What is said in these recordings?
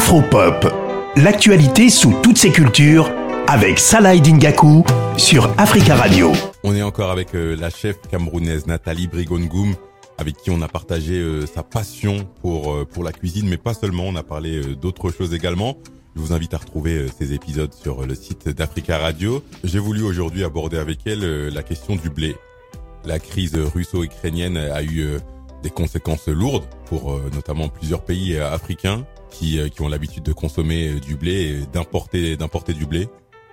Afropop, l'actualité sous toutes ses cultures avec Salah Dingaku sur Africa Radio. On est encore avec euh, la chef camerounaise Nathalie Brigongoum avec qui on a partagé euh, sa passion pour euh, pour la cuisine mais pas seulement, on a parlé d'autres choses également. Je vous invite à retrouver ces épisodes sur le site d'Africa Radio. J'ai voulu aujourd'hui aborder avec elle la question du blé. La crise russo-ukrainienne a eu des conséquences lourdes pour notamment plusieurs pays africains qui, qui ont l'habitude de consommer du blé d'importer d'importer du blé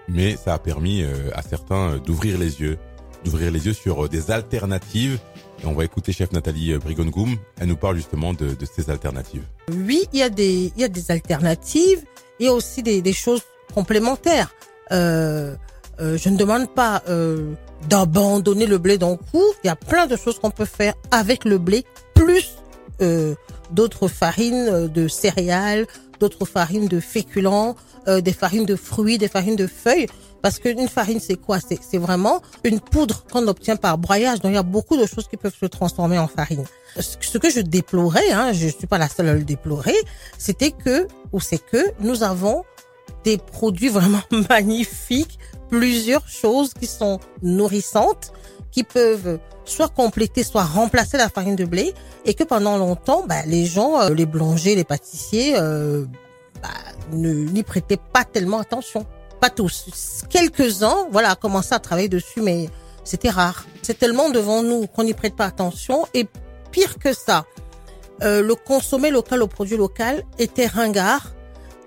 mais ça a permis euh, à certains euh, d'ouvrir les yeux, d'ouvrir les yeux sur euh, des alternatives. Et on va écouter chef Nathalie Brigongoum. Elle nous parle justement de, de, ces alternatives. Oui, il y a des, il y a des alternatives. Il y a aussi des, des choses complémentaires. Euh, euh, je ne demande pas euh, d'abandonner le blé d'un coup. Il y a plein de choses qu'on peut faire avec le blé, plus d'autres farines de céréales, d'autres farines de féculents, euh, des farines de fruits, des farines de feuilles. Parce qu'une farine, c'est quoi? C'est vraiment une poudre qu'on obtient par broyage. Donc, il y a beaucoup de choses qui peuvent se transformer en farine. Ce que je déplorais, hein, je suis pas la seule à le déplorer, c'était que, ou c'est que, nous avons des produits vraiment magnifiques, plusieurs choses qui sont nourrissantes, qui peuvent soit compléter, soit remplacer la farine de blé, et que pendant longtemps, bah, les gens, euh, les boulangers, les pâtissiers, euh, bah, n'y prêtaient pas tellement attention. Pas tous. Quelques-uns, voilà, commencé à travailler dessus, mais c'était rare. C'est tellement devant nous qu'on n'y prête pas attention. Et pire que ça, euh, le consommer local au produit local était ringard,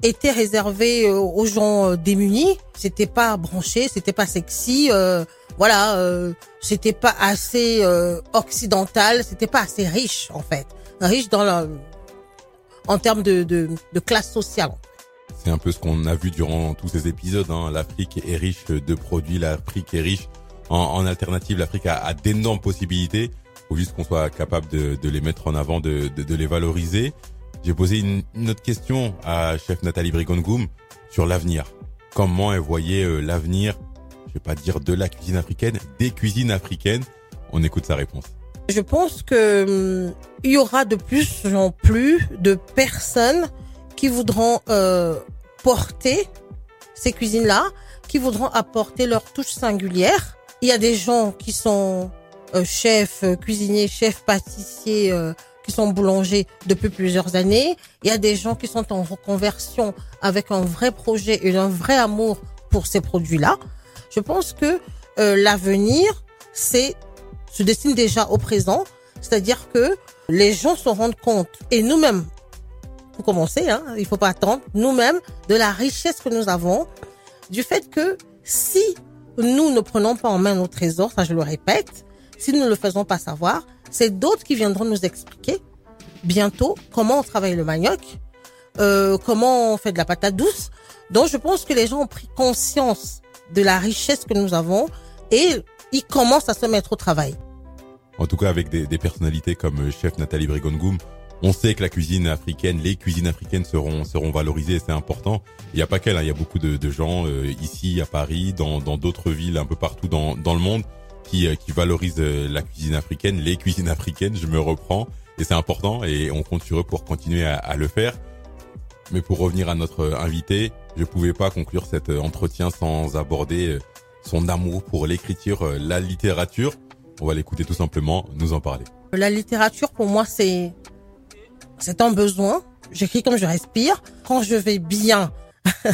était réservé euh, aux gens euh, démunis. C'était pas branché, c'était pas sexy. Euh, voilà, euh, c'était pas assez occidental, c'était pas assez riche en fait, riche dans la, en termes de, de, de classe sociale. C'est un peu ce qu'on a vu durant tous ces épisodes. Hein. L'Afrique est riche de produits, l'Afrique est riche en, en alternative. L'Afrique a, a d'énormes possibilités. Faut juste qu'on soit capable de, de, les mettre en avant, de, de, de les valoriser. J'ai posé une, une, autre question à chef Nathalie Brigongoum sur l'avenir. Comment elle voyait euh, l'avenir, je vais pas dire de la cuisine africaine, des cuisines africaines. On écoute sa réponse. Je pense que hum, il y aura de plus en plus de personnes qui voudront euh, porter ces cuisines-là, qui voudront apporter leur touche singulière. Il y a des gens qui sont euh, chefs, euh, cuisiniers, chefs, pâtissiers, qui sont boulangers depuis plusieurs années. Il y a des gens qui sont en reconversion avec un vrai projet et un vrai amour pour ces produits-là. Je pense que euh, l'avenir, c'est se dessine déjà au présent, c'est-à-dire que les gens se rendent compte, et nous-mêmes, pour commencer, hein, il faut pas attendre, nous-mêmes, de la richesse que nous avons, du fait que si nous ne prenons pas en main nos trésors, ça je le répète, si nous ne le faisons pas savoir, c'est d'autres qui viendront nous expliquer bientôt comment on travaille le manioc, euh, comment on fait de la patate douce. Donc je pense que les gens ont pris conscience de la richesse que nous avons et ils commencent à se mettre au travail. En tout cas, avec des, des personnalités comme chef Nathalie Brigongoum, on sait que la cuisine africaine, les cuisines africaines seront seront valorisées, c'est important. Il n'y a pas qu'elle, hein, il y a beaucoup de, de gens euh, ici à Paris, dans dans d'autres villes, un peu partout dans dans le monde, qui euh, qui valorisent euh, la cuisine africaine, les cuisines africaines. Je me reprends et c'est important et on compte sur eux pour continuer à, à le faire. Mais pour revenir à notre invité, je pouvais pas conclure cet entretien sans aborder son amour pour l'écriture, la littérature. On va l'écouter tout simplement nous en parler. La littérature, pour moi, c'est c'est un besoin. J'écris comme je respire. Quand je vais bien,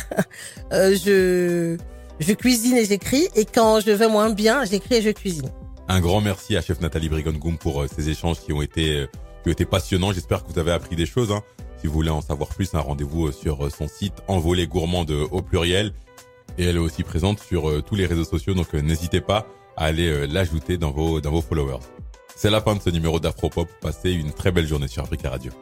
euh, je je cuisine et j'écris. Et quand je vais moins bien, j'écris et je cuisine. Un grand merci à chef Nathalie Brigongoum pour euh, ces échanges qui ont été euh, qui ont été passionnants. J'espère que vous avez appris des choses. Hein. Si vous voulez en savoir plus, un rendez-vous euh, sur son site Envolée Gourmande au pluriel. Et elle est aussi présente sur tous les réseaux sociaux, donc n'hésitez pas à aller l'ajouter dans vos dans vos followers. C'est la fin de ce numéro d'Afropop. Passez une très belle journée sur Africa Radio.